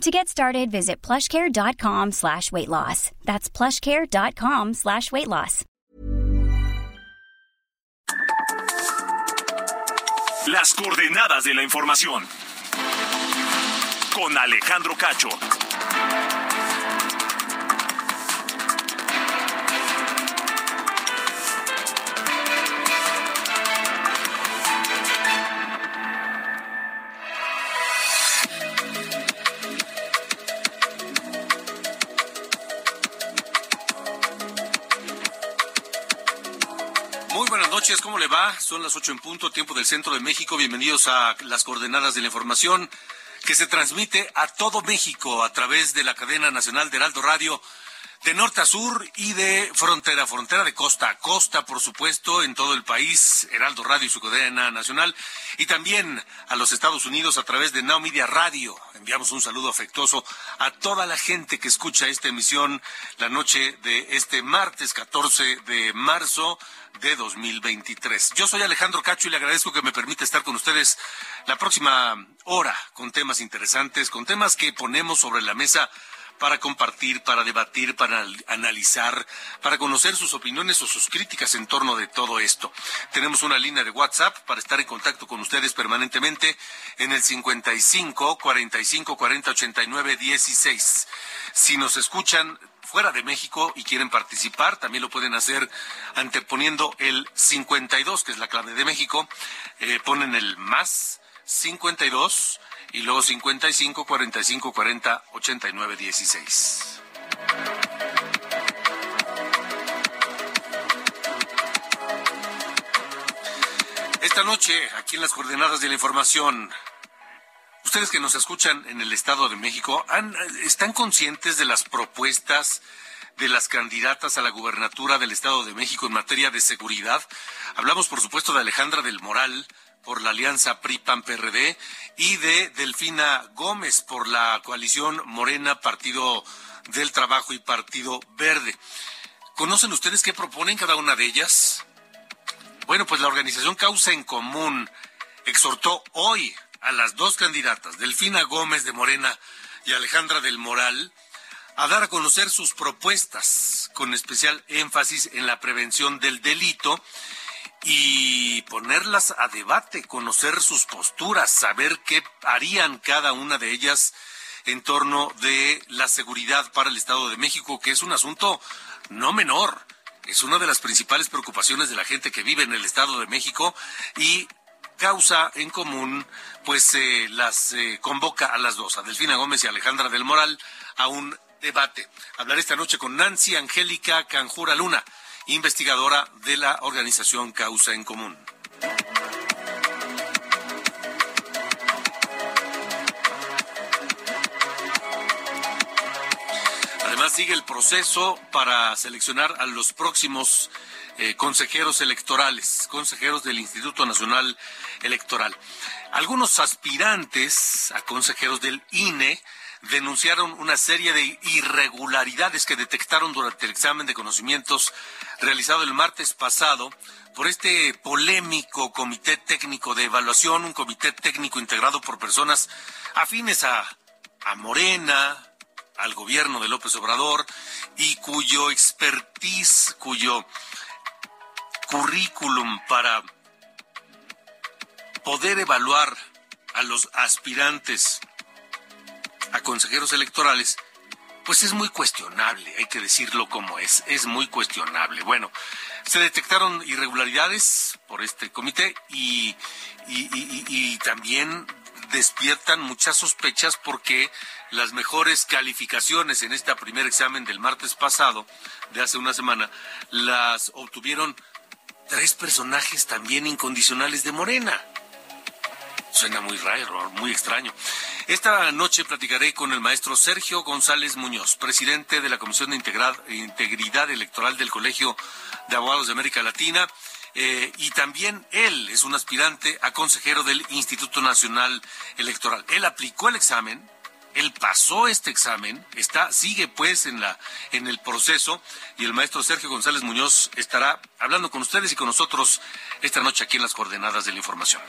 To get started, visit plushcare.com slash weight loss. That's plushcare.com slash weight loss. Las coordenadas de la información. Con Alejandro Cacho. Noches, ¿cómo le va? Son las ocho en punto, tiempo del centro de México. Bienvenidos a las coordenadas de la información que se transmite a todo México a través de la cadena nacional de Heraldo Radio de norte a sur y de frontera frontera, de costa a costa, por supuesto, en todo el país, Heraldo Radio y su cadena nacional, y también a los Estados Unidos a través de Now Media Radio. Enviamos un saludo afectuoso a toda la gente que escucha esta emisión la noche de este martes 14 de marzo de 2023. Yo soy Alejandro Cacho y le agradezco que me permita estar con ustedes la próxima hora con temas interesantes, con temas que ponemos sobre la mesa para compartir, para debatir, para analizar, para conocer sus opiniones o sus críticas en torno de todo esto. Tenemos una línea de WhatsApp para estar en contacto con ustedes permanentemente en el 55 45 40 89 16. Si nos escuchan fuera de México y quieren participar, también lo pueden hacer anteponiendo el 52, que es la clave de México, eh, ponen el más 52 y luego 55 45 40 89 16. Esta noche, aquí en las coordenadas de la información, ustedes que nos escuchan en el Estado de México, ¿están conscientes de las propuestas de las candidatas a la gubernatura del Estado de México en materia de seguridad? Hablamos, por supuesto, de Alejandra del Moral, por la alianza PRI-PAN-PRD y de Delfina Gómez por la coalición Morena, Partido del Trabajo y Partido Verde. ¿Conocen ustedes qué proponen cada una de ellas? Bueno, pues la organización Causa en Común exhortó hoy a las dos candidatas, Delfina Gómez de Morena y Alejandra del Moral, a dar a conocer sus propuestas, con especial énfasis en la prevención del delito y ponerlas a debate, conocer sus posturas, saber qué harían cada una de ellas en torno de la seguridad para el Estado de México, que es un asunto no menor. Es una de las principales preocupaciones de la gente que vive en el Estado de México y causa en común, pues eh, las eh, convoca a las dos, a Delfina Gómez y Alejandra del Moral, a un debate. Hablaré esta noche con Nancy Angélica Canjura Luna investigadora de la organización Causa en Común. Además, sigue el proceso para seleccionar a los próximos eh, consejeros electorales, consejeros del Instituto Nacional Electoral. Algunos aspirantes a consejeros del INE denunciaron una serie de irregularidades que detectaron durante el examen de conocimientos realizado el martes pasado por este polémico comité técnico de evaluación, un comité técnico integrado por personas afines a, a Morena, al gobierno de López Obrador y cuyo expertise, cuyo currículum para poder evaluar a los aspirantes a consejeros electorales, pues es muy cuestionable, hay que decirlo como es, es muy cuestionable. Bueno, se detectaron irregularidades por este comité y, y, también despiertan muchas sospechas porque las mejores calificaciones en este primer examen del martes pasado, de hace una semana, las obtuvieron tres personajes también incondicionales de Morena. Suena muy raro, muy extraño. Esta noche platicaré con el maestro Sergio González Muñoz, presidente de la Comisión de Integridad Electoral del Colegio de Abogados de América Latina. Eh, y también él es un aspirante a consejero del Instituto Nacional Electoral. Él aplicó el examen, él pasó este examen, está, sigue pues en la, en el proceso, y el maestro Sergio González Muñoz estará hablando con ustedes y con nosotros esta noche aquí en las coordenadas de la información.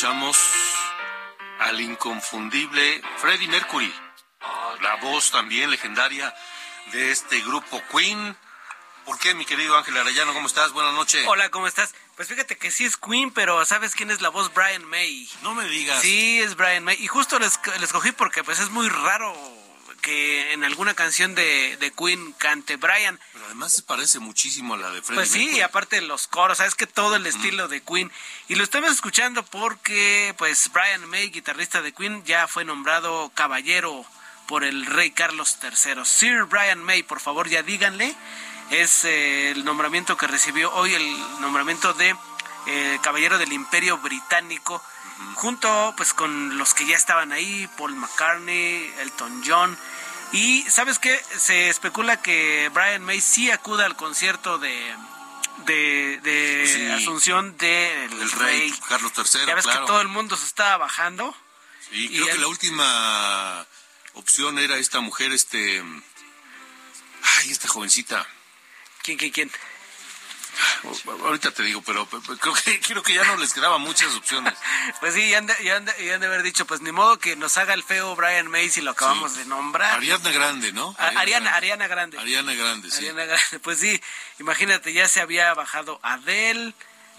Escuchamos al inconfundible Freddie Mercury, la voz también legendaria de este grupo Queen. ¿Por qué, mi querido Ángel Arellano? ¿Cómo estás? Buenas noches. Hola, ¿cómo estás? Pues fíjate que sí es Queen, pero ¿sabes quién es la voz? Brian May. No me digas. Sí, es Brian May. Y justo les, les cogí porque pues es muy raro que en alguna canción de, de Queen cante Brian. Pero además se parece muchísimo a la de Freddie Pues sí, y aparte los coros, sabes que todo el estilo de Queen. Y lo estamos escuchando porque pues Brian May, guitarrista de Queen, ya fue nombrado caballero por el rey Carlos III. Sir Brian May, por favor, ya díganle. Es eh, el nombramiento que recibió hoy, el nombramiento de eh, caballero del Imperio Británico, junto pues con los que ya estaban ahí, Paul McCartney, Elton John. Y sabes qué, se especula que Brian May sí acuda al concierto de de, de Sí. Asunción del El rey Carlos III, Ya ves claro. que todo el mundo se estaba bajando. Sí, y creo que la última opción era esta mujer, este... Ay, esta jovencita. ¿Quién, quién, quién? Ahorita te digo, pero pero creo que, creo que ya no les quedaban muchas opciones. Pues sí, ya han, de, ya, han de, ya han de haber dicho, pues ni modo que nos haga el feo Brian May si lo acabamos Sí. de nombrar. Ariadna Grande, ¿no? Ariana. Ariana Grande. Ariana Grande, sí. Ariana Grande. Pues sí, imagínate, ya se había bajado Adele,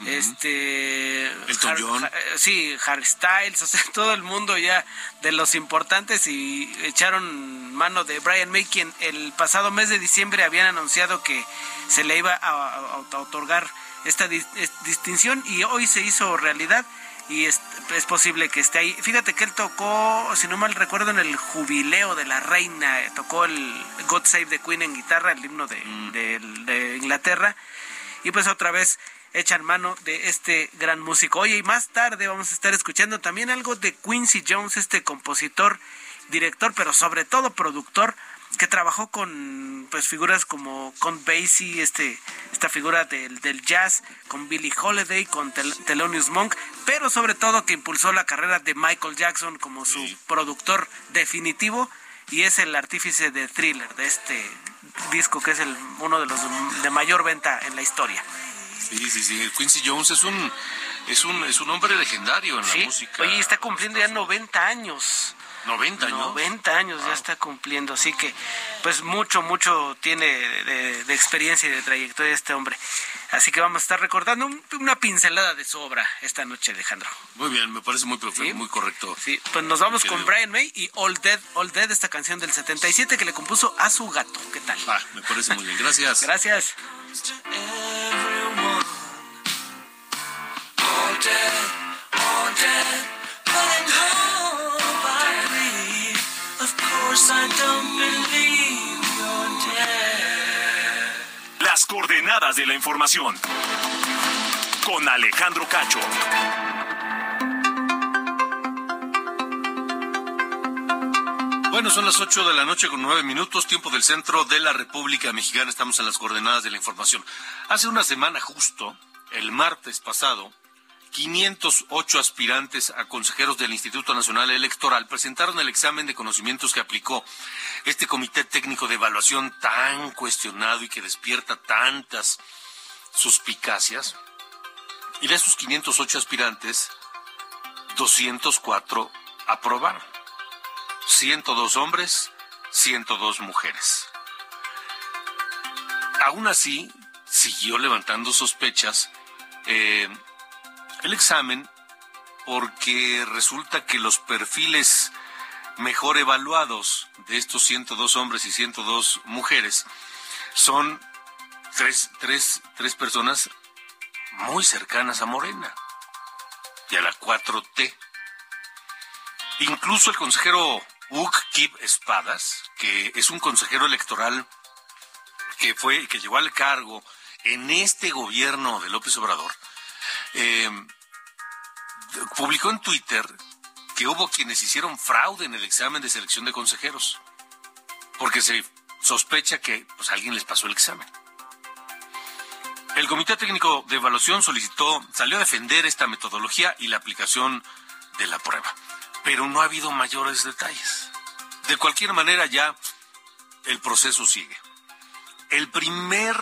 este... Elton John. eh, sí, Harry Styles, o sea, todo el mundo ya de los importantes y echaron mano de Brian May, quien el pasado mes de diciembre habían anunciado que se le iba a, a- a otorgar esta dis- es- distinción y hoy se hizo realidad y es, es posible que esté ahí. Fíjate que él tocó, si no mal recuerdo, en el jubileo de la reina, eh, tocó el God Save the Queen en guitarra, el himno de, de- de Inglaterra, y pues otra vez echan mano de este gran músico. Oye, y más tarde vamos a estar escuchando también algo de Quincy Jones, este compositor, director, pero sobre todo productor, que trabajó con pues figuras como Count Basie, este, esta figura del, del jazz, con Billie Holiday, con Tel- Thelonious Monk, pero sobre todo que impulsó la carrera de Michael Jackson como su Sí. productor definitivo y es el artífice de Thriller, de este disco que es el, uno de los de mayor venta en la historia. Sí, sí, sí. Quincy Jones es un, es un, es un hombre legendario en la Sí, música. oye, está cumpliendo ya 90 años. 90 años. 90 años ya está cumpliendo, así que pues mucho, mucho tiene de, de experiencia y de trayectoria este hombre. Así que vamos a estar recordando un- una pincelada de su obra esta noche, Alejandro. Muy bien, me parece muy, profe- Sí. muy correcto. Sí, pues nos vamos con. Brian May y All Dead, All Dead, esta canción del 77 que le compuso a su gato. ¿Qué tal? Ah, me parece muy bien. Gracias. Gracias. Las coordenadas de la información con Alejandro Cacho. Bueno, son las 8 de la noche con 9 minutos, tiempo del centro de la República Mexicana. Estamos en las coordenadas de la información. Hace una semana justo, el martes pasado, 508 aspirantes a consejeros del Instituto Nacional Electoral presentaron el examen de conocimientos que aplicó este comité técnico de evaluación tan cuestionado y que despierta tantas suspicacias. Y de esos 508 aspirantes, 204 aprobaron. 102 hombres, 102 mujeres. Aún así, siguió levantando sospechas eh, el examen porque resulta que los perfiles mejor evaluados de estos 102 hombres y 102 mujeres son tres, tres, tres personas muy cercanas a Morena y a la 4T. Incluso el consejero Uk Kip Espadas, que es un consejero electoral que fue, que llegó al cargo en este gobierno de López Obrador, eh, publicó en Twitter que hubo quienes hicieron fraude en el examen de selección de consejeros, porque se sospecha que pues, alguien les pasó el examen. El Comité Técnico de Evaluación solicitó, salió a defender esta metodología y la aplicación de la prueba, pero no ha habido mayores detalles. De cualquier manera ya el proceso sigue. El primer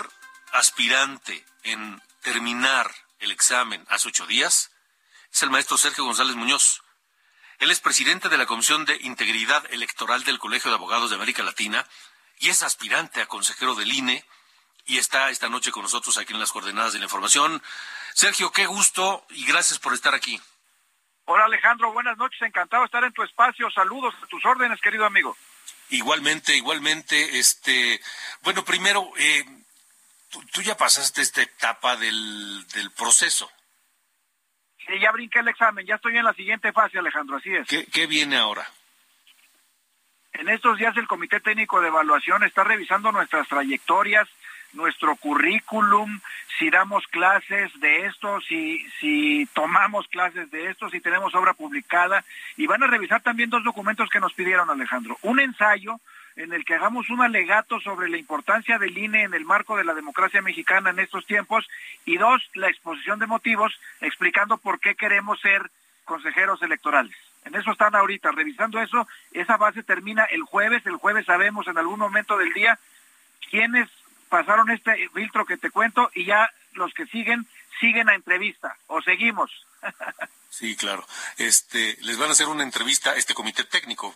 aspirante en terminar el examen hace ocho días es el maestro Sergio González Muñoz. Él es presidente de la Comisión de Integridad Electoral del Colegio de Abogados de América Latina y es aspirante a consejero del INE y está esta noche con nosotros aquí en las coordenadas de la información. Sergio, qué gusto y gracias por estar aquí. Hola Alejandro, buenas noches, encantado de estar en tu espacio. Saludos a tus órdenes, querido amigo. Igualmente, igualmente, este, bueno, primero, eh, tú, ya pasaste esta etapa del, del proceso. Sí, ya brinqué el examen, ya estoy en la siguiente fase, Alejandro, así es. ¿Qué, qué viene ahora? En estos días el Comité Técnico de Evaluación está revisando nuestras trayectorias, nuestro currículum, si damos clases de esto, si, si tomamos clases de esto, si tenemos obra publicada, y van a revisar también dos documentos que nos pidieron, Alejandro. Un ensayo en el que hagamos un alegato sobre la importancia del INE en el marco de la democracia mexicana en estos tiempos, y dos, la exposición de motivos explicando por qué queremos ser consejeros electorales. En eso están ahorita, revisando eso, esa base termina el jueves, el jueves sabemos en algún momento del día quiénes pasaron este filtro que te cuento y ya los que siguen siguen a entrevista o seguimos. sí, claro. Este, les van a hacer una entrevista a este comité técnico.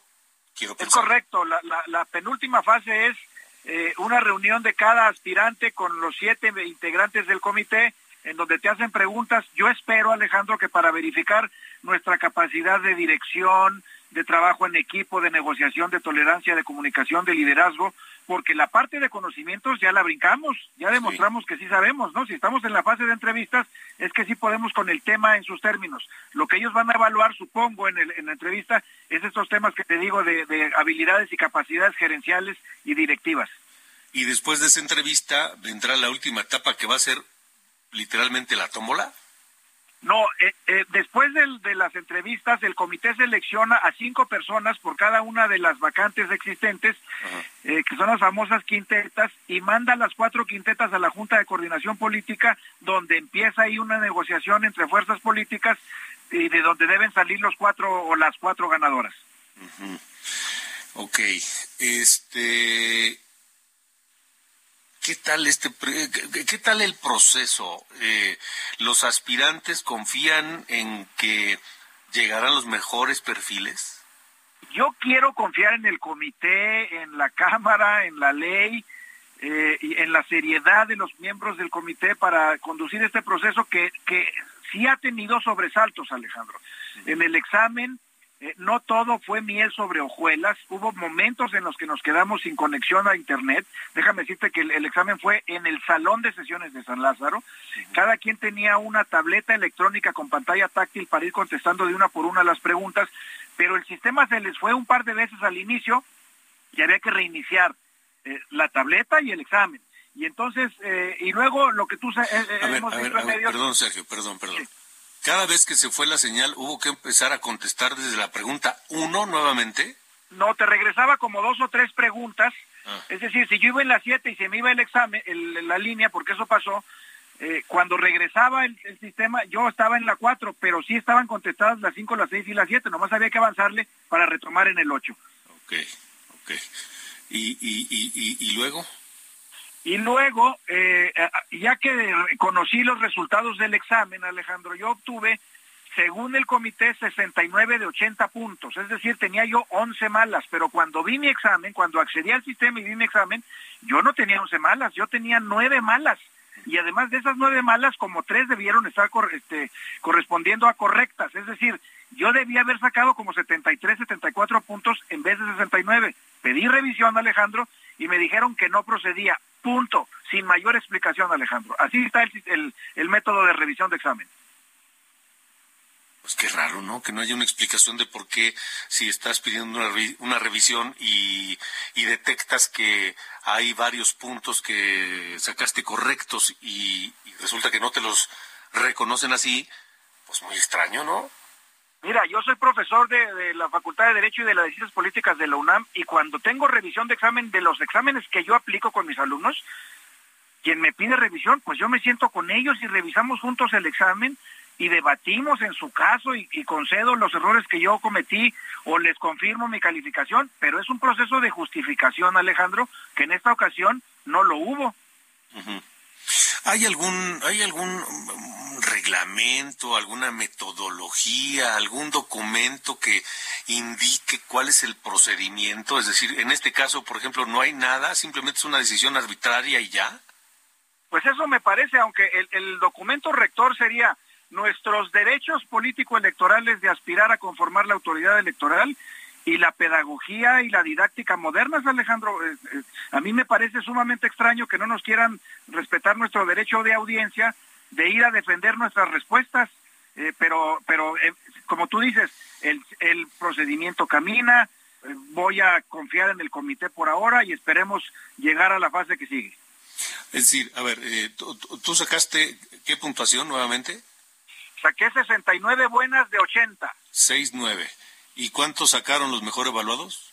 Quiero Es correcto. La, la, penúltima fase es eh, una reunión de cada aspirante con los siete integrantes del comité en donde te hacen preguntas. Yo espero, Alejandro, que para verificar nuestra capacidad de dirección, de trabajo en equipo, de negociación, de tolerancia, de comunicación, de liderazgo, porque la parte de conocimientos ya la brincamos, ya demostramos que sí sabemos, ¿no? Si estamos en la fase de entrevistas, es que sí podemos con el tema en sus términos. Lo que ellos van a evaluar, supongo, en, el, en la entrevista, es estos temas que te digo de, de habilidades y capacidades gerenciales y directivas. Y después de esa entrevista vendrá la última etapa que va a ser literalmente la tómbola. No, eh, eh, después de las entrevistas, el comité selecciona a cinco personas por cada una de las vacantes existentes, eh, que son las famosas quintetas, y manda las cuatro quintetas a la Junta de Coordinación Política, donde empieza ahí una negociación entre fuerzas políticas y de donde deben salir los cuatro o las cuatro ganadoras. Ok, este, ¿Qué tal este qué tal el proceso? Eh, ¿Los aspirantes confían en que llegarán los mejores perfiles? Yo quiero confiar en el comité, en la Cámara, en la ley, eh, y en la seriedad de los miembros del comité para conducir este proceso que, que sí ha tenido sobresaltos, Alejandro. En el examen eh, no todo fue miel sobre hojuelas, hubo momentos en los que nos quedamos sin conexión a Internet. Déjame decirte que el, examen fue en el salón de sesiones de San Lázaro. Cada quien tenía una tableta electrónica con pantalla táctil para ir contestando de una por una las preguntas, pero el sistema se les fue un par de veces al inicio y había que reiniciar eh, la tableta y el examen. Y entonces, eh, y luego lo que tú ver, hemos ver, Perdón, Sergio, perdón, perdón. Cada vez que se fue la señal, ¿hubo que empezar a contestar desde la pregunta uno nuevamente? No, te regresaba como dos o tres preguntas. Ah. Es decir, si yo iba en la siete y se me iba el examen, el, la línea, porque eso pasó, eh, cuando regresaba el, sistema, yo estaba en la 4, pero sí estaban contestadas las 5, las 6 y las 7, nomás había que avanzarle para retomar en el 8. Ok, ok. ¿Y, y, y, y luego? Y luego, eh, ya que conocí los resultados del examen, Alejandro, yo obtuve, según el comité, 69 de 80 puntos, es decir, tenía yo 11 malas, pero cuando vi mi examen, cuando accedí al sistema y vi mi examen, yo no tenía 11 malas, yo tenía 9 malas y además de esas nueve malas, como tres debieron estar este, correspondiendo a correctas. Es decir, yo debía haber sacado como 73, 74 puntos en vez de 69. Pedí revisión, Alejandro, y me dijeron que no procedía. Punto. Sin mayor explicación, Alejandro. Así está el, el método de revisión de examen. Pues qué raro, ¿no? Que no haya una explicación de por qué si estás pidiendo una, una revisión y, y, detectas que hay varios puntos que sacaste correctos y, resulta que no te los reconocen así, pues muy extraño, ¿no? Mira, yo soy profesor de, la Facultad de Derecho y de las Ciencias Políticas de la UNAM y cuando tengo revisión de examen de los exámenes que yo aplico con mis alumnos, quien me pide revisión, pues yo me siento con ellos y revisamos juntos el examen y debatimos en su caso y, concedo los errores que yo cometí o les confirmo mi calificación, pero es un proceso de justificación, Alejandro, que en esta ocasión no lo hubo. ¿Hay algún, ¿Hay algún mm, reglamento, alguna metodología, algún documento que indique cuál es el procedimiento? Es decir, en este caso, por ejemplo, no hay nada, simplemente es una decisión arbitraria y ya. Pues eso me parece, aunque el, el documento rector sería nuestros derechos político-electorales de aspirar a conformar la autoridad electoral y la pedagogía y la didáctica modernas, Alejandro. Eh, eh, a mí me parece sumamente extraño que no nos quieran respetar nuestro derecho de audiencia, de ir a defender nuestras respuestas, eh, pero, pero como tú dices, el, el procedimiento camina, voy a confiar en el comité por ahora y esperemos llegar a la fase que sigue. Es decir, a ver, ¿tú sacaste qué puntuación nuevamente? Saqué 69 buenas de 80. 6-9. ¿Y cuántos sacaron los mejor evaluados?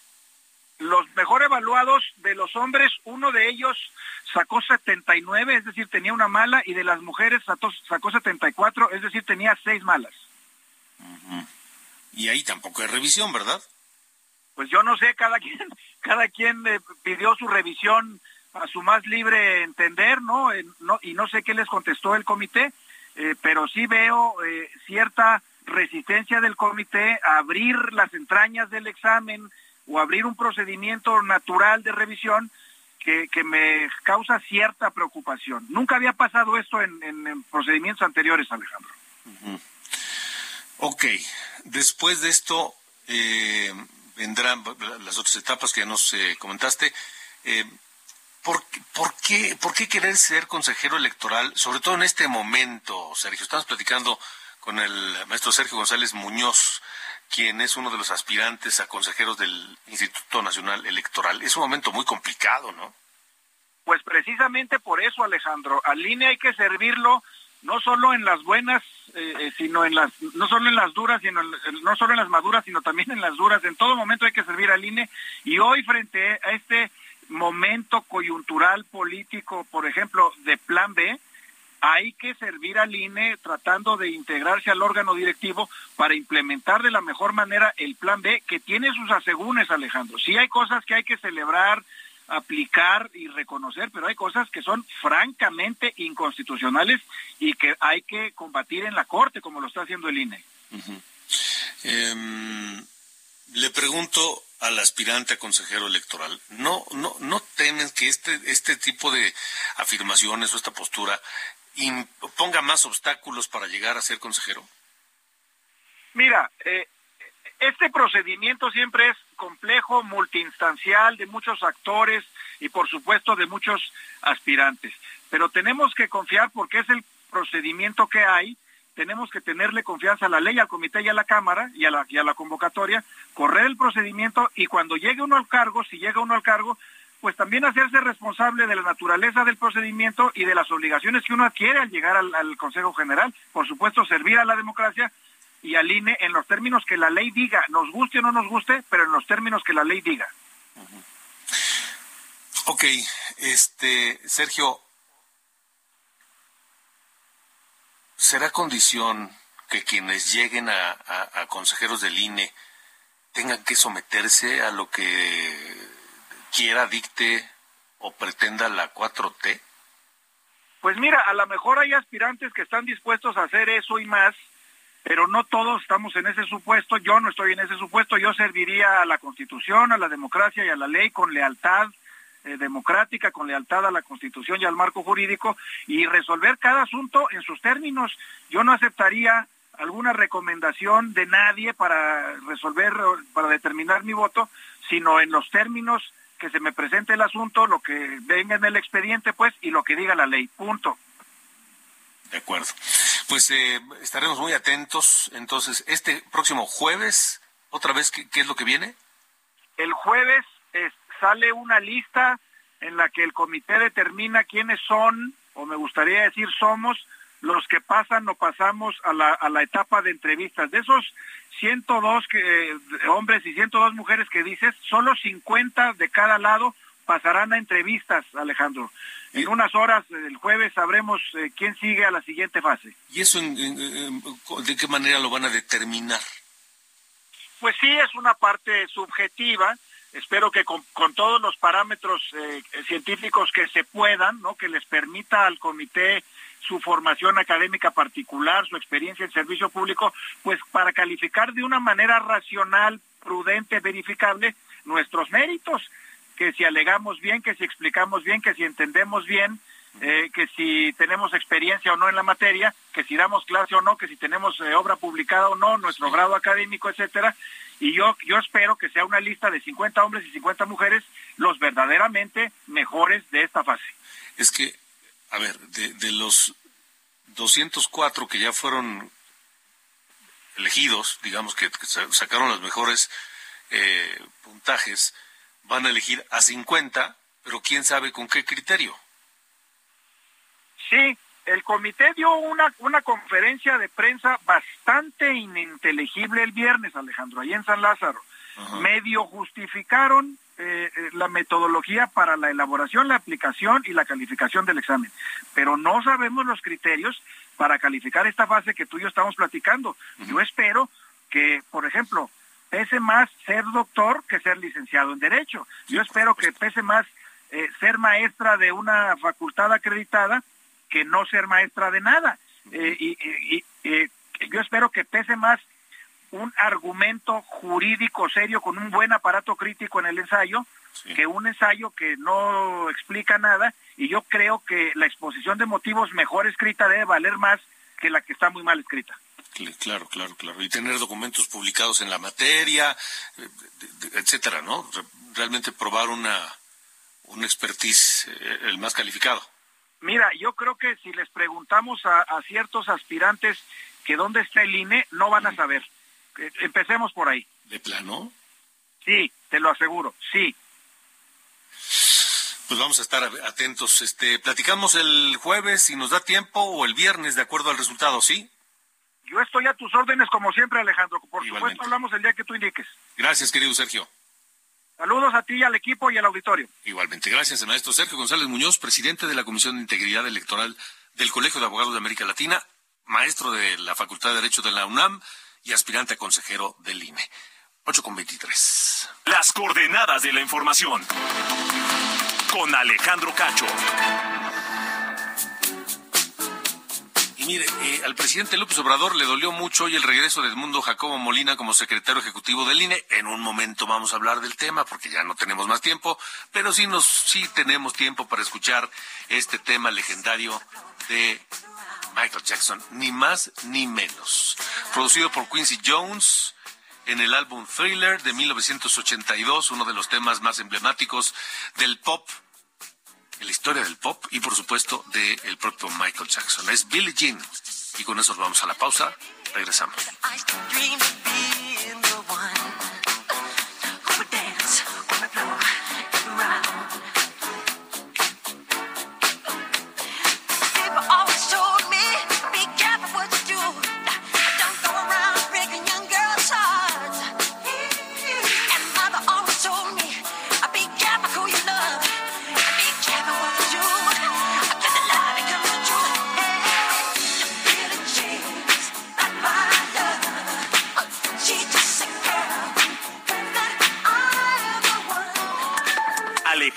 Los mejor evaluados de los hombres, uno de ellos sacó 79, es decir, tenía una mala, y de las mujeres sacó, sacó 74, es decir, tenía seis malas. Y ahí tampoco hay revisión, ¿verdad? Pues yo no sé, cada quien, cada quien eh, pidió su revisión a su más libre entender, ¿no? ¿no? Y no sé qué les contestó el comité, eh, pero sí veo eh, cierta resistencia del comité a abrir las entrañas del examen o abrir un procedimiento natural de revisión que, me causa cierta preocupación. Nunca había pasado esto en, procedimientos anteriores, Alejandro. Ok, después de esto eh, vendrán las otras etapas que ya nos comentaste. ¿Por, por, qué, ¿Por qué querer ser consejero electoral, sobre todo en este momento, Sergio? Estamos platicando con el maestro Sergio González Muñoz, quien es uno de los aspirantes a consejeros del Instituto Nacional Electoral. Es un momento muy complicado, ¿no? Pues precisamente por eso, Alejandro, al INE hay que servirlo no solo en las buenas, eh, eh, sino en las, no solo en las duras, sino no solo en las maduras, sino también en las duras. En todo momento hay que servir al INE y hoy frente a este momento coyuntural político, por ejemplo, de plan B, hay que servir al INE tratando de integrarse al órgano directivo para implementar de la mejor manera el plan B, que tiene sus asegúnes, Alejandro. Sí hay cosas que hay que celebrar, aplicar y reconocer, pero hay cosas que son francamente inconstitucionales y que hay que combatir en la Corte, como lo está haciendo el INE. Em, le pregunto al aspirante a consejero electoral, ¿no, no, no temen que este, este tipo de afirmaciones o esta postura ponga más obstáculos para llegar a ser consejero? Mira, eh, este procedimiento siempre es complejo, multiinstancial, de muchos actores y por supuesto de muchos aspirantes. Pero tenemos que confiar porque es el procedimiento que hay tenemos que tenerle confianza a la ley, al comité y a la Cámara y a la, y a la convocatoria, correr el procedimiento y cuando llegue uno al cargo, si llega uno al cargo, pues también hacerse responsable de la naturaleza del procedimiento y de las obligaciones que uno adquiere al llegar al, Consejo General. Por supuesto, servir a la democracia y al INE en los términos que la ley diga, nos guste o no nos guste, pero en los términos que la ley diga. Ok, este, Sergio, ¿será condición que quienes lleguen a consejeros del INE tengan que someterse a lo que quiera, dicte o pretenda la 4T? Pues mira, a lo mejor hay aspirantes que están dispuestos a hacer eso y más, pero no todos estamos en ese supuesto, yo no estoy en ese supuesto, yo serviría a la Constitución, a la democracia y a la ley con lealtad eh, democrática, con lealtad a la Constitución y al marco jurídico y resolver cada asunto en sus términos. Yo no aceptaría alguna recomendación de nadie para resolver, para determinar mi voto, sino en los términos que se me presente el asunto, lo que venga en el expediente, pues, y lo que diga la ley. Punto. De acuerdo. Pues eh, estaremos muy atentos. Entonces, este próximo jueves, otra vez, ¿qué, qué es lo que viene? El jueves es, sale una lista en la que el comité determina quiénes son, o me gustaría decir somos, los que pasan o pasamos a la, a la etapa de entrevistas. De esos 102 que, eh, hombres y 102 mujeres que dices, solo 50 de cada lado pasarán a entrevistas, Alejandro. En unas horas, el jueves, sabremos eh, quién sigue a la siguiente fase. ¿Y eso en, en, en, de qué manera lo van a determinar? Pues sí, es una parte subjetiva. Espero que con, con todos los parámetros eh, científicos que se puedan, ¿no? que les permita al comité su formación académica particular, su experiencia en servicio público, pues para calificar de una manera racional, prudente, verificable nuestros méritos, que si alegamos bien, que si explicamos bien, que si entendemos bien, eh, que si tenemos experiencia o no en la materia, que si damos clase o no, que si tenemos eh, obra publicada o no, nuestro sí. grado académico, etcétera. Y yo, yo espero que sea una lista de 50 hombres y 50 mujeres los verdaderamente mejores de esta fase. Es que a ver, de, de, los 204 que ya fueron elegidos, digamos que, que sacaron los mejores eh, puntajes, van a elegir a 50, pero quién sabe con qué criterio. Sí, el comité dio una, una conferencia de prensa bastante ininteligible el viernes, Alejandro, ahí en San Lázaro. Ajá. Medio justificaron eh, la metodología para la elaboración, la aplicación y la calificación del examen. Pero no sabemos los criterios para calificar esta fase que tú y yo estamos platicando. Uh -huh. Yo espero que, por ejemplo, pese más ser doctor que ser licenciado en Derecho. Yo espero que pese más eh, ser maestra de una facultad acreditada que no ser maestra de nada. Uh -huh. eh, y, y, y yo espero que pese más un argumento jurídico serio con un buen aparato crítico en el ensayo sí. que un ensayo que no explica nada y yo creo que la exposición de motivos mejor escrita debe valer más que la que está muy mal escrita. Claro, claro, claro. Y tener documentos publicados en la materia, eh, etcétera, ¿no? Realmente probar una, un expertise eh, el más calificado. Mira, yo creo que si les preguntamos a, a ciertos aspirantes que dónde está el INE, no van a saber. Empecemos por ahí. ¿De plano? Sí, te lo aseguro, sí. Pues vamos a estar atentos. Este, platicamos el jueves si nos da tiempo o el viernes de acuerdo al resultado, ¿sí? Yo estoy a tus órdenes como siempre, Alejandro. Por Igualmente. supuesto, hablamos el día que tú indiques. Gracias, querido Sergio. Saludos a ti, al equipo y al auditorio. Igualmente, gracias, el maestro Sergio González Muñoz, presidente de la Comisión de Integridad Electoral del Colegio de Abogados de América Latina, maestro de la Facultad de Derecho de la UNAM y aspirante a consejero del INE. 8 con 23. Las coordenadas de la información. Con Alejandro Cacho. Y mire, eh, al presidente López Obrador le dolió mucho hoy el regreso de Edmundo Jacobo Molina como secretario ejecutivo del INE. En un momento vamos a hablar del tema porque ya no tenemos más tiempo, pero sí nos sí tenemos tiempo para escuchar este tema legendario de Michael Jackson, ni más ni menos. Producido por Quincy Jones en el álbum Thriller de 1982, uno de los temas más emblemáticos del pop, en la historia del pop y por supuesto del de propio Michael Jackson. Es Billie Jean. Y con eso vamos a la pausa. Regresamos.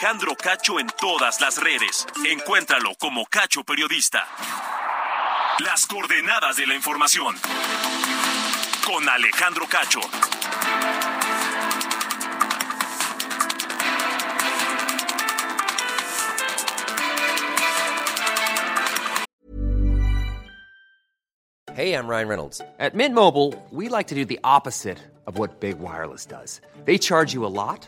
Alejandro Cacho en todas las redes. Encuéntralo como Cacho Periodista. Las coordenadas de la información. Con Alejandro Cacho. Hey, I'm Ryan Reynolds. At Mint Mobile, we like to do the opposite of what Big Wireless does. They charge you a lot,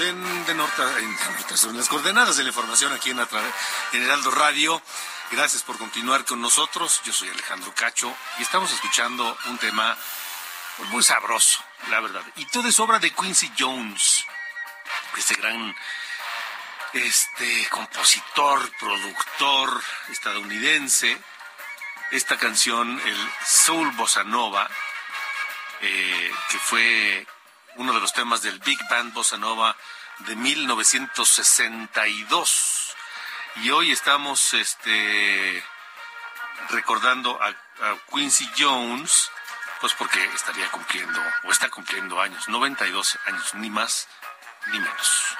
En de norte, en, son las coordenadas de la información aquí en, en Heraldo Radio. Gracias por continuar con nosotros. Yo soy Alejandro Cacho y estamos escuchando un tema muy sabroso, la verdad. Y todo es obra de Quincy Jones, este gran este compositor, productor estadounidense. Esta canción, el Soul Bossa Nova, eh, que fue uno de los temas del Big Band Bossa Nova de 1962. Y hoy estamos este, recordando a, a Quincy Jones, pues porque estaría cumpliendo, o está cumpliendo años, 92 años, ni más ni menos.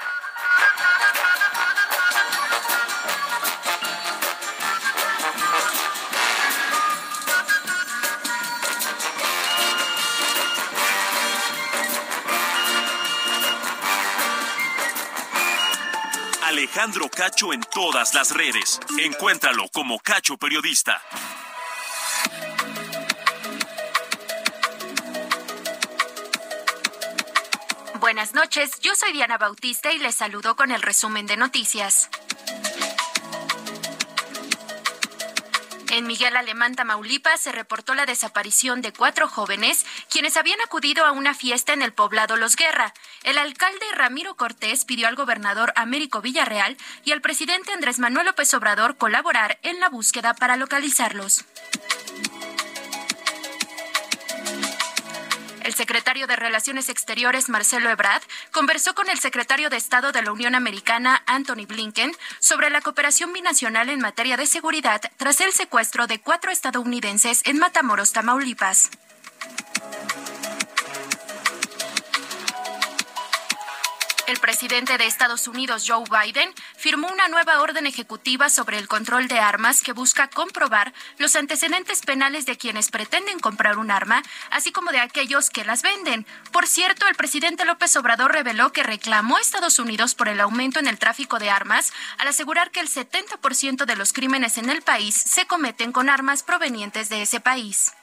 Alejandro Cacho en todas las redes. Encuéntralo como Cacho Periodista. Buenas noches, yo soy Diana Bautista y les saludo con el resumen de noticias. En Miguel Alemán, Tamaulipas, se reportó la desaparición de cuatro jóvenes quienes habían acudido a una fiesta en el poblado Los Guerra. El alcalde Ramiro Cortés pidió al gobernador Américo Villarreal y al presidente Andrés Manuel López Obrador colaborar en la búsqueda para localizarlos. El secretario de Relaciones Exteriores, Marcelo Ebrard, conversó con el secretario de Estado de la Unión Americana, Anthony Blinken, sobre la cooperación binacional en materia de seguridad tras el secuestro de cuatro estadounidenses en Matamoros, Tamaulipas. El presidente de Estados Unidos, Joe Biden, firmó una nueva orden ejecutiva sobre el control de armas que busca comprobar los antecedentes penales de quienes pretenden comprar un arma, así como de aquellos que las venden. Por cierto, el presidente López Obrador reveló que reclamó a Estados Unidos por el aumento en el tráfico de armas al asegurar que el 70% de los crímenes en el país se cometen con armas provenientes de ese país.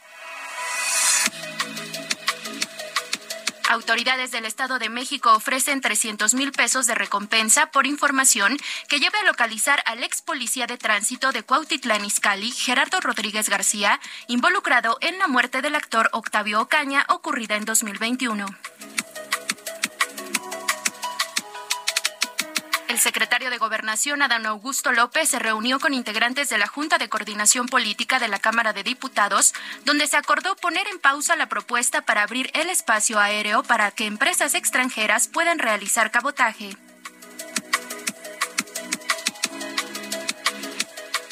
Autoridades del Estado de México ofrecen 300 mil pesos de recompensa por información que lleve a localizar al ex policía de tránsito de Cuautitlán Izcalli, Gerardo Rodríguez García, involucrado en la muerte del actor Octavio Ocaña ocurrida en 2021. El secretario de Gobernación, Adán Augusto López, se reunió con integrantes de la Junta de Coordinación Política de la Cámara de Diputados, donde se acordó poner en pausa la propuesta para abrir el espacio aéreo para que empresas extranjeras puedan realizar cabotaje.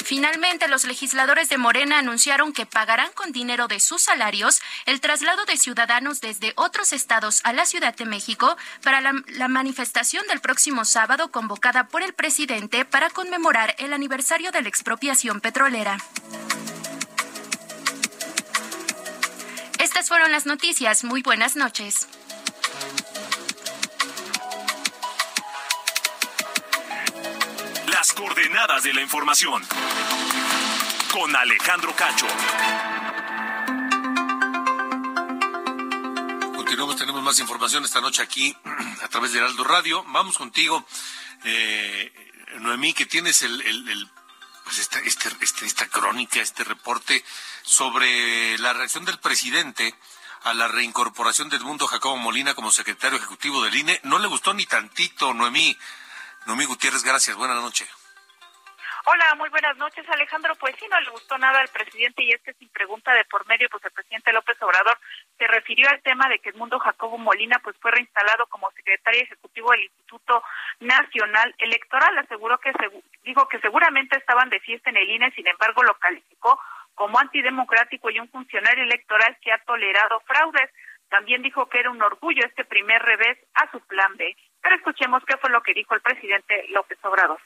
Finalmente, los legisladores de Morena anunciaron que pagarán con dinero de sus salarios el traslado de ciudadanos desde otros estados a la Ciudad de México para la, manifestación del próximo sábado convocada por el presidente para conmemorar el aniversario de la expropiación petrolera. Estas fueron las noticias. Muy buenas noches. Coordenadas de la información. Con Alejandro Cacho. Continuamos, tenemos más información esta noche aquí a través de Heraldo Radio. Vamos contigo, eh, Noemí, que tienes el, el, el pues esta, este, este, esta crónica, este reporte sobre la reacción del presidente a la reincorporación del mundo Jacobo Molina como secretario ejecutivo del INE. No le gustó ni tantito, Noemí. Noemí Gutiérrez, gracias. Buenas noches. Hola, muy buenas noches, Alejandro. Pues sí, no le gustó nada al presidente y es que sin pregunta de por medio, pues el presidente López Obrador se refirió al tema de que Edmundo Jacobo Molina pues fue reinstalado como secretario ejecutivo del Instituto Nacional Electoral. Aseguró que dijo que seguramente estaban de fiesta en el INE, sin embargo lo calificó como antidemocrático y un funcionario electoral que ha tolerado fraudes. También dijo que era un orgullo este primer revés a su plan B. Pero escuchemos qué fue lo que dijo el presidente López Obrador.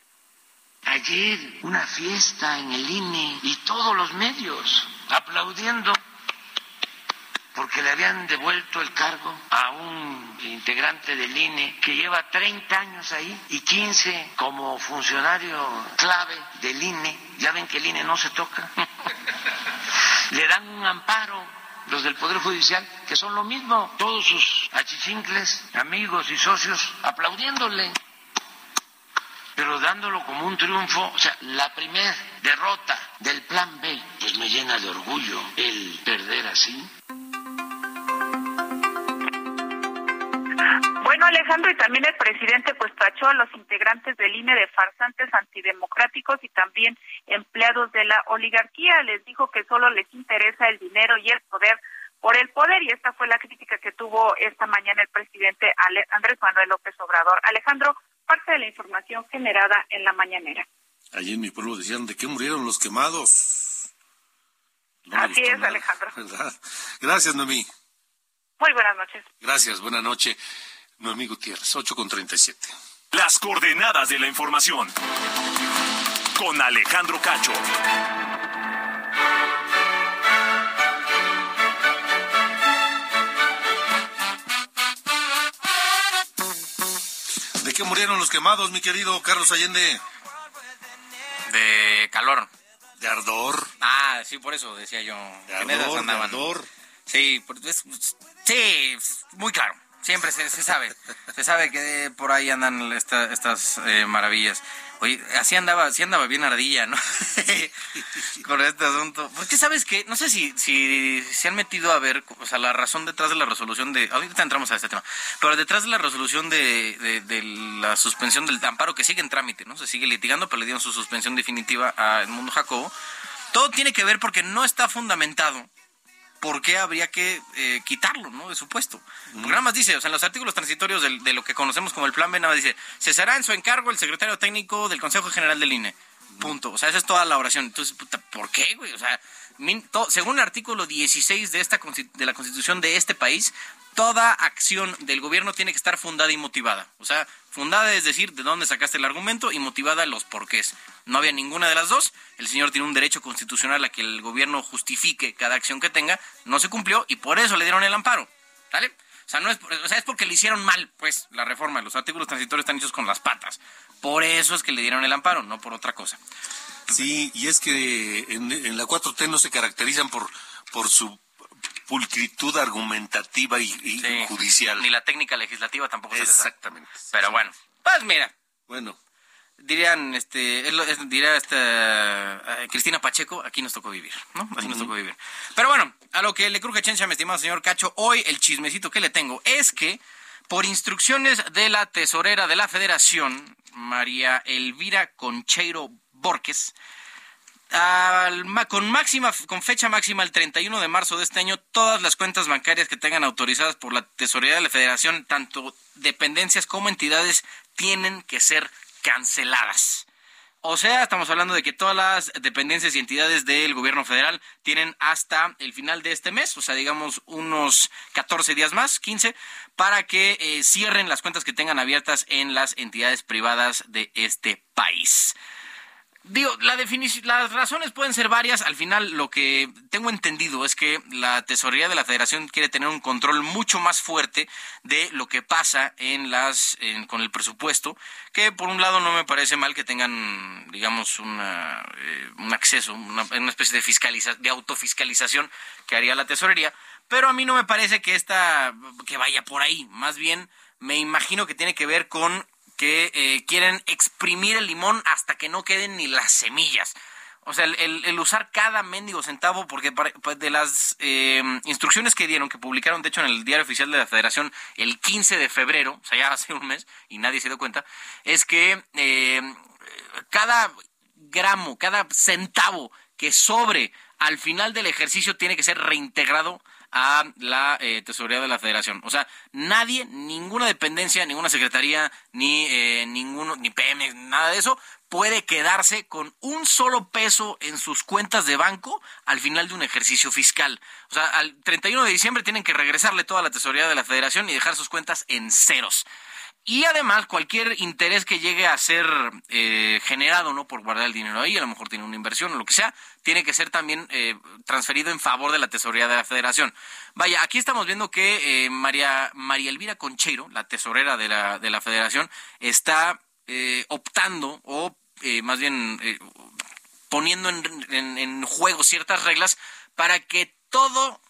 Ayer una fiesta en el INE y todos los medios aplaudiendo porque le habían devuelto el cargo a un integrante del INE que lleva 30 años ahí y 15 como funcionario clave del INE. Ya ven que el INE no se toca. le dan un amparo los del Poder Judicial, que son lo mismo, todos sus achichincles, amigos y socios, aplaudiéndole pero dándolo como un triunfo, o sea, la primera derrota del plan B, pues me llena de orgullo el perder así. Bueno, Alejandro, y también el presidente pues tachó a los integrantes del INE de farsantes antidemocráticos y también empleados de la oligarquía. Les dijo que solo les interesa el dinero y el poder por el poder y esta fue la crítica que tuvo esta mañana el presidente Andrés Manuel López Obrador. Alejandro, parte de la información generada en la mañanera. Allí en mi pueblo decían, ¿de qué murieron los quemados? No Así es, nada, Alejandro. ¿verdad? Gracias, Noemí. Muy buenas noches. Gracias, buenas noches. Noemí Gutiérrez, 8 con 37. Las coordenadas de la información. Con Alejandro Cacho. ¿De qué murieron los quemados, mi querido Carlos Allende? De calor. De ardor. Ah, sí, por eso decía yo. De ardor, de ardor. Sí, es, sí, muy claro. Siempre se, se, sabe. se sabe que por ahí andan esta, estas eh, maravillas. Oye, así andaba, así andaba bien ardilla, ¿no? Con este asunto. Porque sabes que, no sé si, si se han metido a ver, o sea, la razón detrás de la resolución de, ahorita entramos a este tema, pero detrás de la resolución de, de, de la suspensión del amparo que sigue en trámite, ¿no? Se sigue litigando, pero le dieron su suspensión definitiva a Edmundo Jacobo. Todo tiene que ver porque no está fundamentado ¿por qué habría que eh, quitarlo, ¿no? De su puesto. Porque nada más dice, o sea, en los artículos transitorios de, de, lo que conocemos como el Plan B, nada más dice, cesará en su encargo el secretario técnico del Consejo General del INE. Punto. O sea, esa es toda la oración. Entonces, puta, ¿por qué, güey? O sea, min, to, según el artículo 16 de, esta, de la Constitución de este país, toda acción del gobierno tiene que estar fundada y motivada. O sea, fundada es decir, de dónde sacaste el argumento y motivada los porqués. No había ninguna de las dos. El señor tiene un derecho constitucional a que el gobierno justifique cada acción que tenga. No se cumplió y por eso le dieron el amparo. ¿Sale? O sea, no es, o sea, es porque le hicieron mal, pues, la reforma. Los artículos transitorios están hechos con las patas. Por eso es que le dieron el amparo, no por otra cosa. Sí, y es que en, la 4T no se caracterizan por, por su pulcritud argumentativa y, y sí, judicial. Ni la técnica legislativa tampoco se Exactamente. Les da. Pero bueno, pues mira. Bueno. Dirían, este, diría esta uh, Cristina Pacheco, aquí nos tocó vivir, ¿no? Así uh -huh. nos tocó vivir. Pero bueno, a lo que le cruje chencha, mi estimado señor Cacho, hoy el chismecito que le tengo es que por instrucciones de la tesorera de la federación, María Elvira Concheiro Borges, con máxima con fecha máxima el 31 de marzo de este año todas las cuentas bancarias que tengan autorizadas por la Tesorería de la Federación tanto dependencias como entidades tienen que ser canceladas. O sea, estamos hablando de que todas las dependencias y entidades del gobierno federal tienen hasta el final de este mes, o sea, digamos unos 14 días más, 15, para que eh, cierren las cuentas que tengan abiertas en las entidades privadas de este país. Digo, la las razones pueden ser varias. Al final, lo que tengo entendido es que la tesorería de la Federación quiere tener un control mucho más fuerte de lo que pasa en las, en- con el presupuesto. Que por un lado no me parece mal que tengan, digamos, una, eh, un acceso, una, una especie de fiscaliza, de autofiscalización que haría la tesorería. Pero a mí no me parece que esta, que vaya por ahí. Más bien, me imagino que tiene que ver con que eh, quieren exprimir el limón hasta que no queden ni las semillas. O sea, el, usar cada mendigo centavo, porque pare- pues, de las eh, instrucciones que dieron, que publicaron, de hecho, en el diario oficial de la Federación el 15 de febrero, o sea, ya hace un mes, y nadie se dio cuenta, es que eh, cada gramo, cada centavo que sobre al final del ejercicio tiene que ser reintegrado a la eh, tesorería de la federación. O sea, nadie, ninguna dependencia, ninguna secretaría, ni eh, ninguno, ni PM, nada de eso, puede quedarse con un solo peso en sus cuentas de banco al final de un ejercicio fiscal. O sea, al 31 de diciembre tienen que regresarle toda la tesorería de la federación y dejar sus cuentas en ceros. Y además, cualquier interés que llegue a ser eh, generado no por guardar el dinero ahí, a lo mejor tiene una inversión o lo que sea, tiene que ser también eh, transferido en favor de la tesorería de la federación. Vaya, aquí estamos viendo que eh, María, María Elvira Concheiro, la tesorera de la, de la federación, está eh, optando o eh, más bien eh, poniendo en, en- en juego ciertas reglas para que todo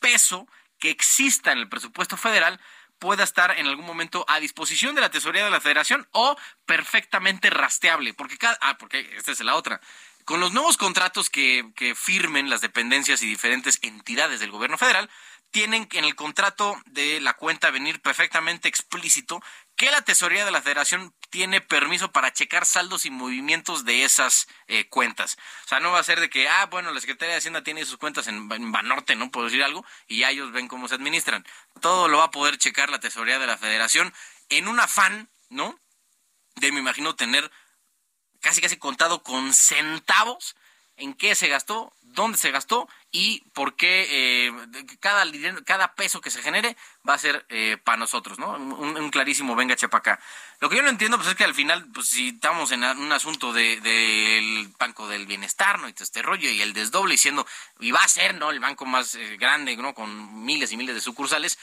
peso que exista en el presupuesto federal pueda estar en algún momento a disposición de la tesorería de la federación o perfectamente rastreable, porque cada, ah, porque esta es la otra. Con los nuevos contratos que, que firmen las dependencias y diferentes entidades del gobierno federal, tienen en el contrato de la cuenta venir perfectamente explícito que la tesorería de la federación tiene permiso para checar saldos y movimientos de esas eh, cuentas. O sea, no va a ser de que, ah, bueno, la Secretaría de Hacienda tiene sus cuentas en, en Banorte, ¿no? Puedo decir algo, y ya ellos ven cómo se administran. Todo lo va a poder checar la tesorería de la federación en un afán, ¿no? De, me imagino, tener casi casi contado con centavos en qué se gastó, dónde se gastó y por qué eh, cada, cada peso que se genere va a ser eh, para nosotros, ¿no? Un, clarísimo venga chepa acá. Lo que yo no entiendo pues es que al final, pues si estamos en un asunto de- del Banco del Bienestar, ¿no? Y todo este rollo y el desdoble diciendo, y va a ser, ¿no? El banco más eh, grande, ¿no? Con miles y miles de sucursales,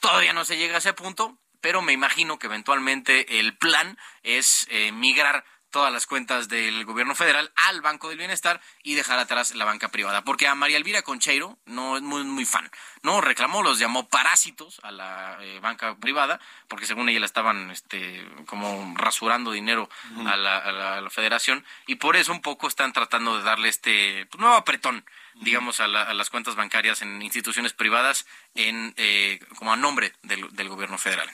todavía no se llega a ese punto, pero me imagino que eventualmente el plan es eh, migrar todas las cuentas del gobierno federal al Banco del Bienestar y dejar atrás la banca privada. Porque a María Elvira Concheiro no es muy, muy fan. No reclamó, los llamó parásitos a la eh, banca privada, porque según ella la estaban este, como rasurando dinero a, la, a la- a la federación, y por eso un poco están tratando de darle este pues, nuevo apretón digamos, a, la- a las cuentas bancarias en instituciones privadas en eh, como a nombre del, del gobierno federal.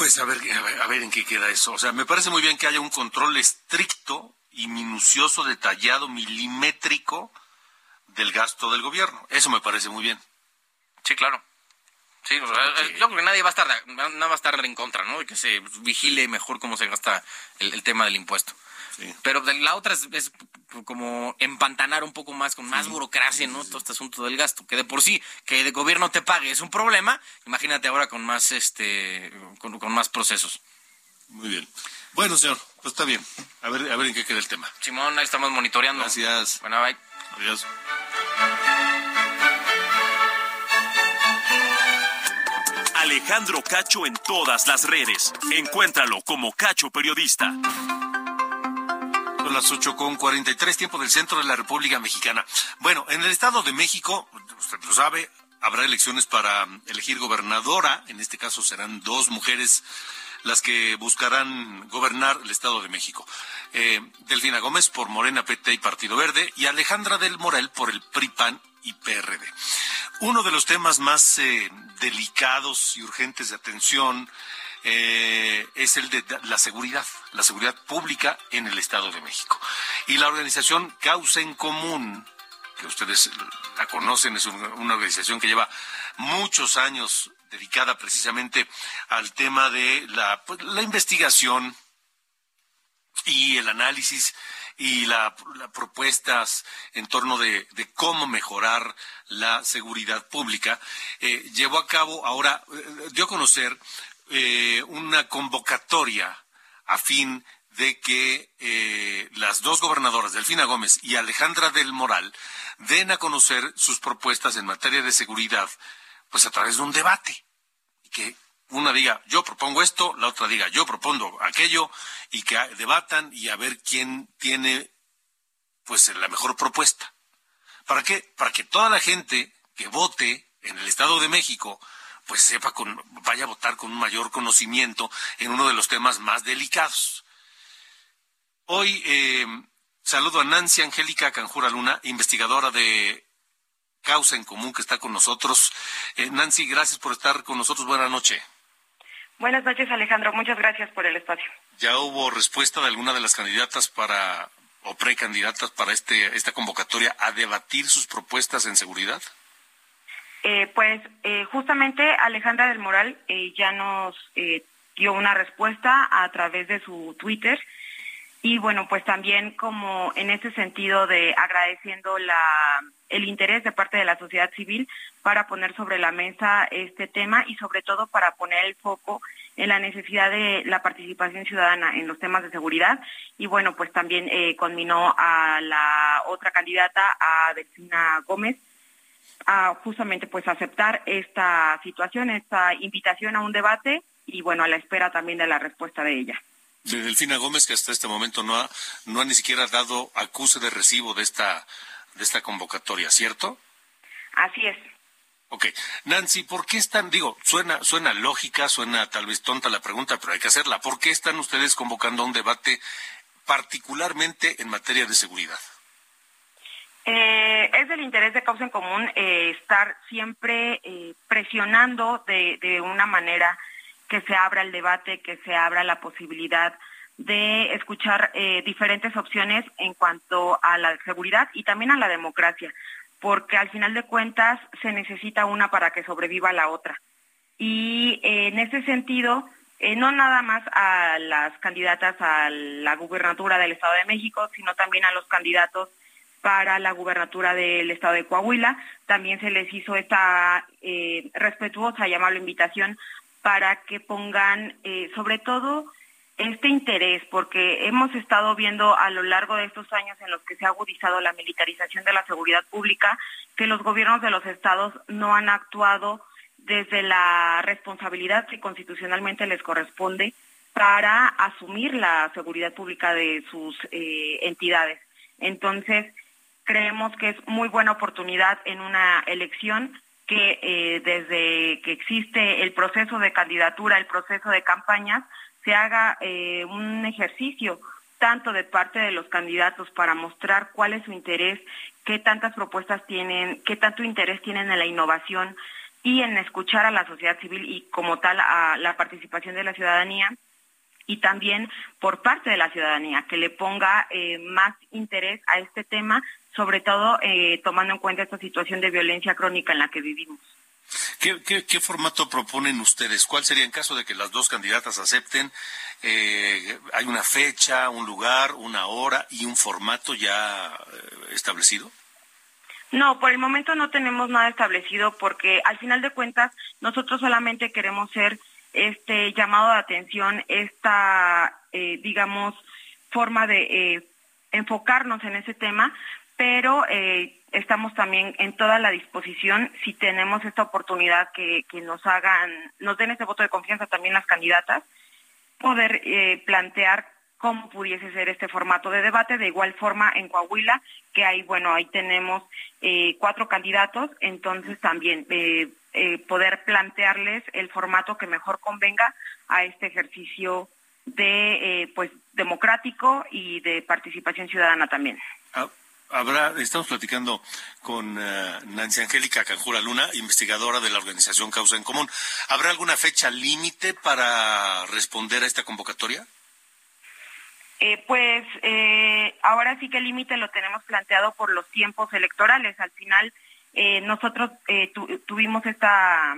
Pues a ver, a ver, a ver en qué queda eso. O sea, me parece muy bien que haya un control estricto y minucioso, detallado, milimétrico del gasto del gobierno. Eso me parece muy bien. Sí, claro. Sí, o sea, yo creo que nadie va a estar, nada va a estar en contra, ¿no? De que se vigile mejor cómo se gasta el, el tema del impuesto. Pero de la otra es, es como empantanar un poco más, con más burocracia, ¿no? Todo este asunto del gasto, que de por sí, que el gobierno te pague es un problema, imagínate ahora con más, este, con, con más procesos. Muy bien. Bueno, señor, pues está bien. A ver, a ver en qué queda el tema. Simón, ahí estamos monitoreando. Gracias. Bueno, bye. Adiós. Alejandro Cacho en todas las redes. Encuéntralo como Cacho Periodista. Son las 8 con 43, tiempo del centro de la República Mexicana. Bueno, en el Estado de México, usted lo sabe, habrá elecciones para elegir gobernadora. En este caso serán dos mujeres las que buscarán gobernar el Estado de México. Eh, Delfina Gómez por Morena, PT y Partido Verde y Alejandra del Morel por el PRI, PAN y PRD. Uno de los temas más eh, delicados y urgentes de atención eh, es el de la seguridad, la seguridad pública en el Estado de México. Y la organización Causa en Común, que ustedes la conocen, es una organización que lleva muchos años dedicada precisamente al tema de la, pues, la investigación y el análisis y las propuestas en torno de, cómo mejorar la seguridad pública, eh, llevó a cabo ahora, eh, dio a conocer eh, una convocatoria a fin de que las dos gobernadoras, Delfina Gómez y Alejandra del Moral, den a conocer sus propuestas en materia de seguridad, pues a través de un debate. Que una diga, yo propongo esto, la otra diga, yo propongo aquello, y que debatan y a ver quién tiene pues la mejor propuesta. ¿Para qué? Para que toda la gente que vote en el Estado de México pues sepa con, vaya a votar con un mayor conocimiento en uno de los temas más delicados. Hoy eh, saludo a Nancy Angélica Canjura Luna, investigadora de Causa en Común que está con nosotros. Eh, Nancy, gracias por estar con nosotros. Buenas noches. Buenas noches, Alejandro. Muchas gracias por el espacio. ¿Ya hubo respuesta de alguna de las candidatas para o precandidatas para este esta convocatoria a debatir sus propuestas en seguridad? Eh, pues eh, justamente Alejandra del Moral eh, ya nos dio una respuesta a través de su Twitter. Y bueno, pues también como en ese sentido de agradeciendo la, el interés de parte de la sociedad civil para poner sobre la mesa este tema y sobre todo para poner el foco en la necesidad de la participación ciudadana en los temas de seguridad. Y bueno, pues también conminó a la otra candidata, a Delfina Gómez, a justamente pues aceptar esta situación, esta invitación a un debate y bueno, a la espera también de la respuesta de ella de Delfina Gómez, que hasta este momento no ha, no ha ni siquiera dado acuse de recibo de esta, de esta convocatoria, ¿cierto? Así es. Ok. Nancy, ¿por qué están, digo, suena, suena lógica, suena tal vez tonta la pregunta, pero hay que hacerla. ¿Por qué están ustedes convocando un debate particularmente en materia de seguridad? Eh, es del interés de causa en común eh, estar siempre eh, presionando de, de una manera que se abra el debate, que se abra la posibilidad de escuchar eh, diferentes opciones en cuanto a la seguridad y también a la democracia, porque al final de cuentas se necesita una para que sobreviva la otra. Y en ese sentido, no nada más a las candidatas a la gubernatura del Estado de México, sino también a los candidatos para la gubernatura del Estado de Coahuila. También se les hizo esta respetuosa y invitación para que pongan eh, sobre todo este interés, porque hemos estado viendo a lo largo de estos años en los que se ha agudizado la militarización de la seguridad pública, que los gobiernos de los estados no han actuado desde la responsabilidad que constitucionalmente les corresponde para asumir la seguridad pública de sus eh, entidades. Entonces, creemos que es muy buena oportunidad en una elección que eh, desde que existe el proceso de candidatura, el proceso de campañas, se haga eh, un ejercicio tanto de parte de los candidatos para mostrar cuál es su interés, qué tantas propuestas tienen, qué tanto interés tienen en la innovación y en escuchar a la sociedad civil y como tal a la participación de la ciudadanía y también por parte de la ciudadanía que le ponga eh, más interés a este tema sobre todo eh, tomando en cuenta esta situación de violencia crónica en la que vivimos. ¿Qué, formato proponen ustedes? ¿Cuál sería en caso de que las dos candidatas acepten? Eh, ¿Hay una fecha, un lugar, una hora y un formato ya eh, establecido? No, por el momento no tenemos nada establecido porque al final de cuentas nosotros solamente queremos ser este llamado de atención, esta, digamos, forma de enfocarnos en ese tema, pero eh, estamos también en toda la disposición, si tenemos esta oportunidad que, nos hagan, nos den ese voto de confianza también las candidatas, poder eh, plantear cómo pudiese ser este formato de debate, de igual forma en Coahuila, que hay, bueno, ahí tenemos eh, cuatro candidatos, entonces también poder plantearles el formato que mejor convenga a este ejercicio de, pues, democrático y de participación ciudadana también. Habrá, estamos platicando con eh, Nancy Angélica Canjura Luna, investigadora de la organización Causa en Común. ¿Habrá alguna fecha límite para responder a esta convocatoria? Eh, pues eh, ahora sí que el límite lo tenemos planteado por los tiempos electorales. Al final nosotros tuvimos esta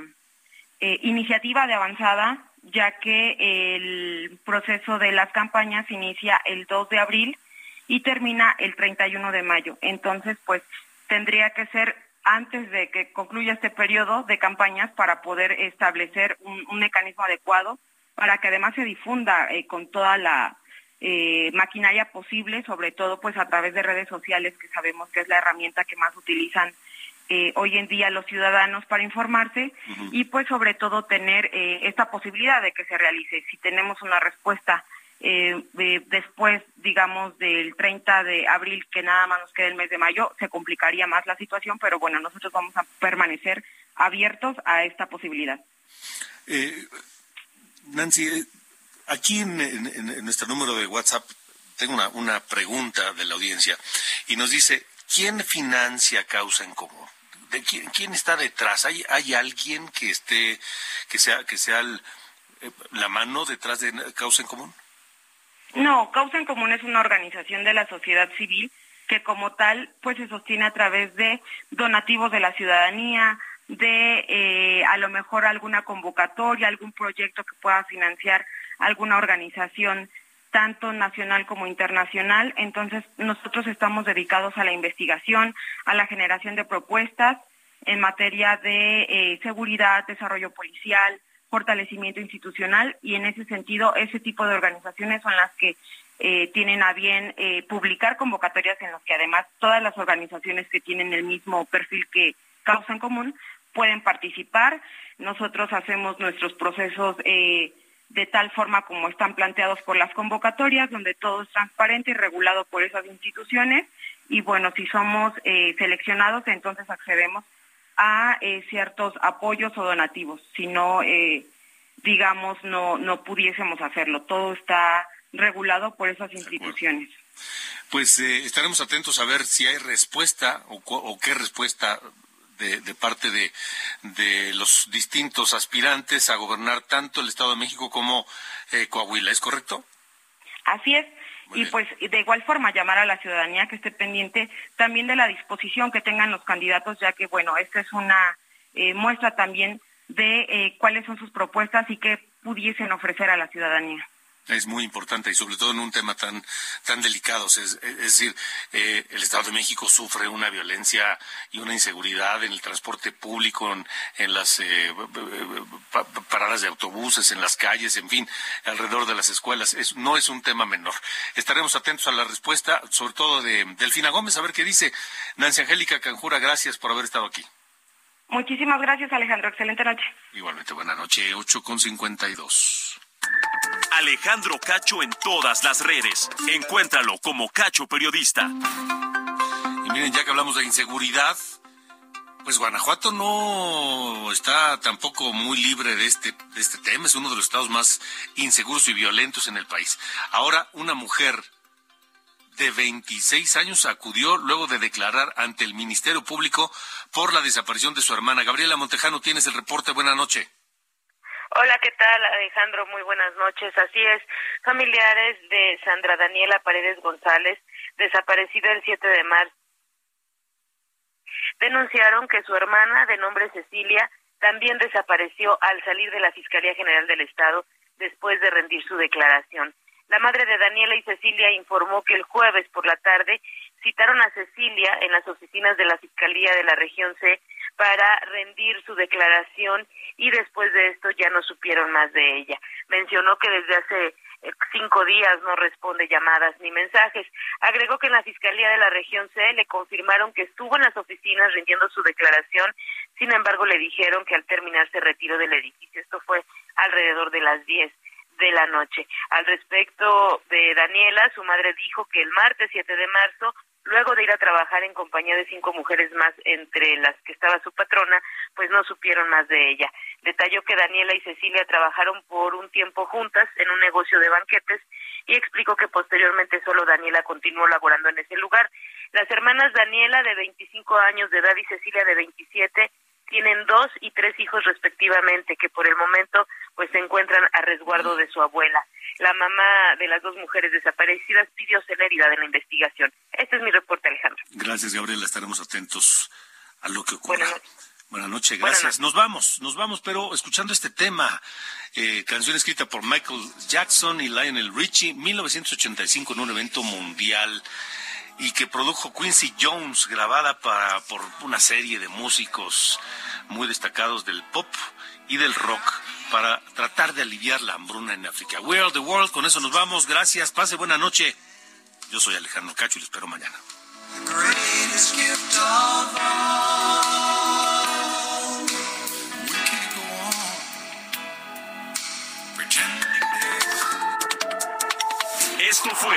iniciativa de avanzada, ya que el proceso de las campañas inicia el 2 de abril y termina el 31 de mayo. Entonces, pues tendría que ser antes de que concluya este periodo de campañas para poder establecer un, mecanismo adecuado para que además se difunda eh, con toda la eh, maquinaria posible, sobre todo pues a través de redes sociales, que sabemos que es la herramienta que más utilizan eh, hoy en día los ciudadanos para informarse y pues sobre todo tener esta posibilidad de que se realice. Si tenemos una respuesta eh, después, digamos, del 30 de abril, que nada más nos queda el mes de mayo, se complicaría más la situación, pero bueno, nosotros vamos a permanecer abiertos a esta posibilidad. Eh, Nancy, eh, aquí en, nuestro número de WhatsApp tengo una, una pregunta de la audiencia y nos dice, ¿quién financia Causa en Común? ¿De quién, quién, está detrás? ¿Hay, ¿Hay alguien que esté, que sea, que sea la mano detrás de Causa en Común? No, Causa en Común es una organización de la sociedad civil que como tal pues se sostiene a través de donativos de la ciudadanía, de eh, a lo mejor alguna convocatoria, algún proyecto que pueda financiar alguna organización tanto nacional como internacional. Entonces, nosotros estamos dedicados a la investigación, a la generación de propuestas en materia de eh, seguridad, desarrollo policial, fortalecimiento institucional y en ese sentido ese tipo de organizaciones son las que eh, tienen a bien eh, publicar convocatorias en las que además todas las organizaciones que tienen el mismo perfil que Causa en Común pueden participar. Nosotros hacemos nuestros procesos eh, de tal forma como están planteados por las convocatorias, donde todo es transparente y regulado por esas instituciones. Y bueno, si somos seleccionados, entonces accedemos a eh, ciertos apoyos o donativos, si no, eh, digamos, no, no pudiésemos hacerlo. Todo está regulado por esas instituciones. Pues eh, estaremos atentos a ver si hay respuesta o, qué respuesta de, parte de, de, los distintos aspirantes a gobernar tanto el Estado de México como Coahuila. ¿Es correcto? Así es y pues de igual forma llamar a la ciudadanía que esté pendiente también de la disposición que tengan los candidatos, ya que bueno, esta es una eh, muestra también de eh, cuáles son sus propuestas y qué pudiesen ofrecer a la ciudadanía es muy importante y sobre todo en un tema tan tan delicado. Es, decir, eh, el Estado de México sufre una violencia y una inseguridad en el transporte público, en, las eh, paradas de autobuses, en las calles, en fin, alrededor de las escuelas. Es, no es un tema menor. Estaremos atentos a la respuesta, sobre todo de Delfina Gómez, a ver qué dice. Nancy Angélica Canjura, gracias por haber estado aquí. Muchísimas gracias, Alejandro. Excelente noche. Igualmente, buena noche. 8 con 52. Alejandro Cacho en todas las redes. Encuéntralo como Cacho Periodista. Y miren, ya que hablamos de inseguridad, pues Guanajuato no está tampoco muy libre de este, este tema. Es uno de los estados más inseguros y violentos en el país. Ahora, una mujer de 26 años acudió luego de declarar ante el Ministerio Público por la desaparición de su hermana. Gabriela Montejano, tienes el reporte. Buenas noches. Hola, ¿qué tal Alejandro? Muy buenas noches. Así es, familiares de Sandra Daniela Paredes González, desaparecida el 7 de marzo, denunciaron que su hermana, de nombre Cecilia, también desapareció al salir de la Fiscalía General del Estado después de rendir su declaración. La madre de Daniela y Cecilia informó que el jueves por la tarde citaron a Cecilia en las oficinas de la Fiscalía de la región C para rendir su declaración y después de esto ya no supieron más de ella. Mencionó que desde hace eh, cinco días no responde llamadas ni mensajes. Agregó que en la Fiscalía de la región C le confirmaron que estuvo en las oficinas rindiendo su declaración, sin embargo le dijeron que al terminar se retiró del edificio. Esto fue alrededor de las diez de la noche. Al respecto de Daniela, su madre dijo que el martes 7 de marzo Luego de ir a trabajar en compañía de cinco mujeres más, entre las que estaba su patrona, pues no supieron más de ella. Detalló que Daniela y Cecilia trabajaron por un tiempo juntas en un negocio de banquetes y explicó que posteriormente solo Daniela continuó laborando en ese lugar. Las hermanas Daniela, de 25 años de edad, y Cecilia, de 27, tienen dos y tres hijos respectivamente, que por el momento pues se encuentran a resguardo de su abuela. La mamá de las dos mujeres desaparecidas pidió celeridad en la investigación. Este es mi reporte, Alejandro. Gracias, Gabriela. Estaremos atentos a lo que ocurra. Buenas noches, gracias. Nos vamos, nos vamos, pero escuchando este tema, eh, canción escrita por Michael Jackson y Lionel Richie, 1985 en un evento mundial y que produjo Quincy Jones, grabada para, por una serie de músicos muy destacados del pop y del rock para tratar de aliviar la hambruna en África. World the World, con eso nos vamos. Gracias, pase buena noche. Yo soy Alejandro Cacho y les espero mañana. Esto fue